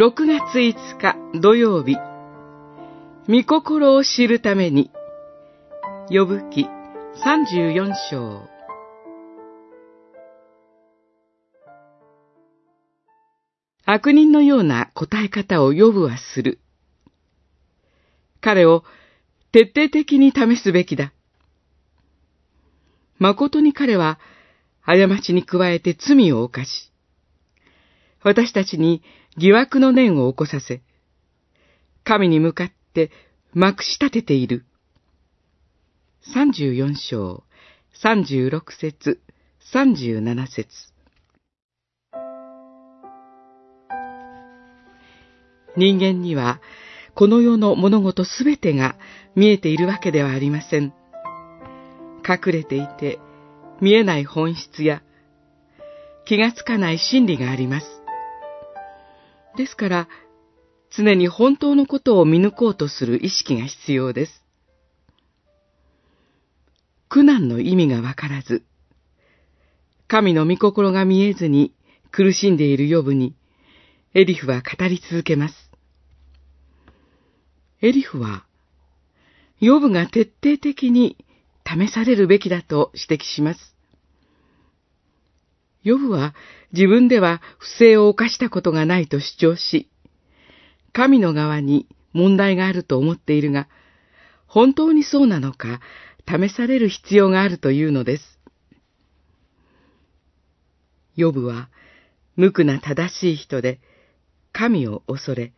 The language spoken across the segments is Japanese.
6月5日土曜日、御心を知るために、呼ぶ記34章。悪人のような答え方を呼ぶはする。彼を徹底的に試すべきだ。誠に彼は過ちに加えて罪を犯し、私たちに疑惑の念を起こさせ、神に向かってまくし立てている。34章、36節、37節。人間には、この世の物事すべてが見えているわけではありません。隠れていて見えない本質や気がつかない真理があります。ですから、常に本当のことを見抜こうとする意識が必要です。苦難の意味がわからず、神の御心が見えずに苦しんでいるヨブに、エリフは語り続けます。エリフは、ヨブが徹底的に試されるべきだと指摘します。ヨブは自分では不正を犯したことがないと主張し、神の側に問題があると思っているが、本当にそうなのか試される必要があるというのです。ヨブは無垢な正しい人で神を恐れ、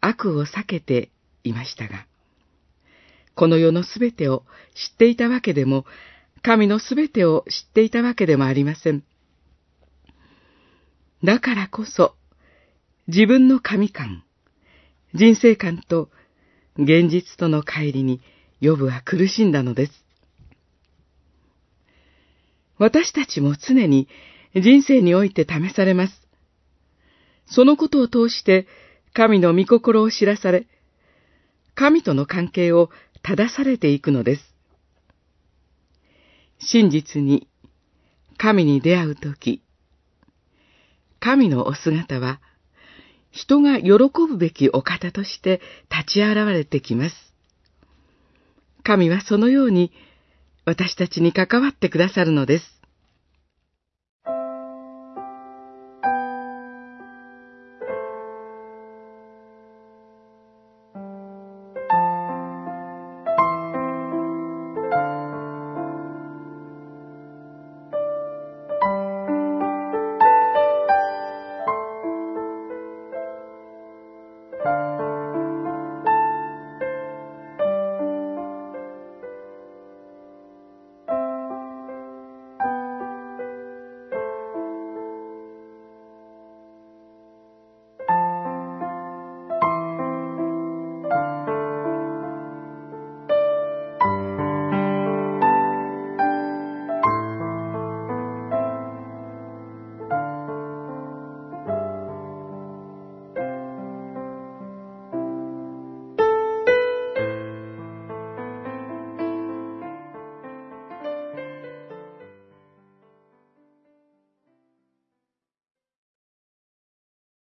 悪を避けていましたが、この世のすべてを知っていたわけでも、神のすべてを知っていたわけでもありません。だからこそ、自分の神観、人生観と現実との乖離にヨブは苦しんだのです。私たちも常に人生において試されます。そのことを通して神の御心を知らされ、神との関係を正されていくのです。真実に神に出会うとき、神のお姿は、人が喜ぶべきお方として立ち現れてきます。神はそのように私たちに関わってくださるのです。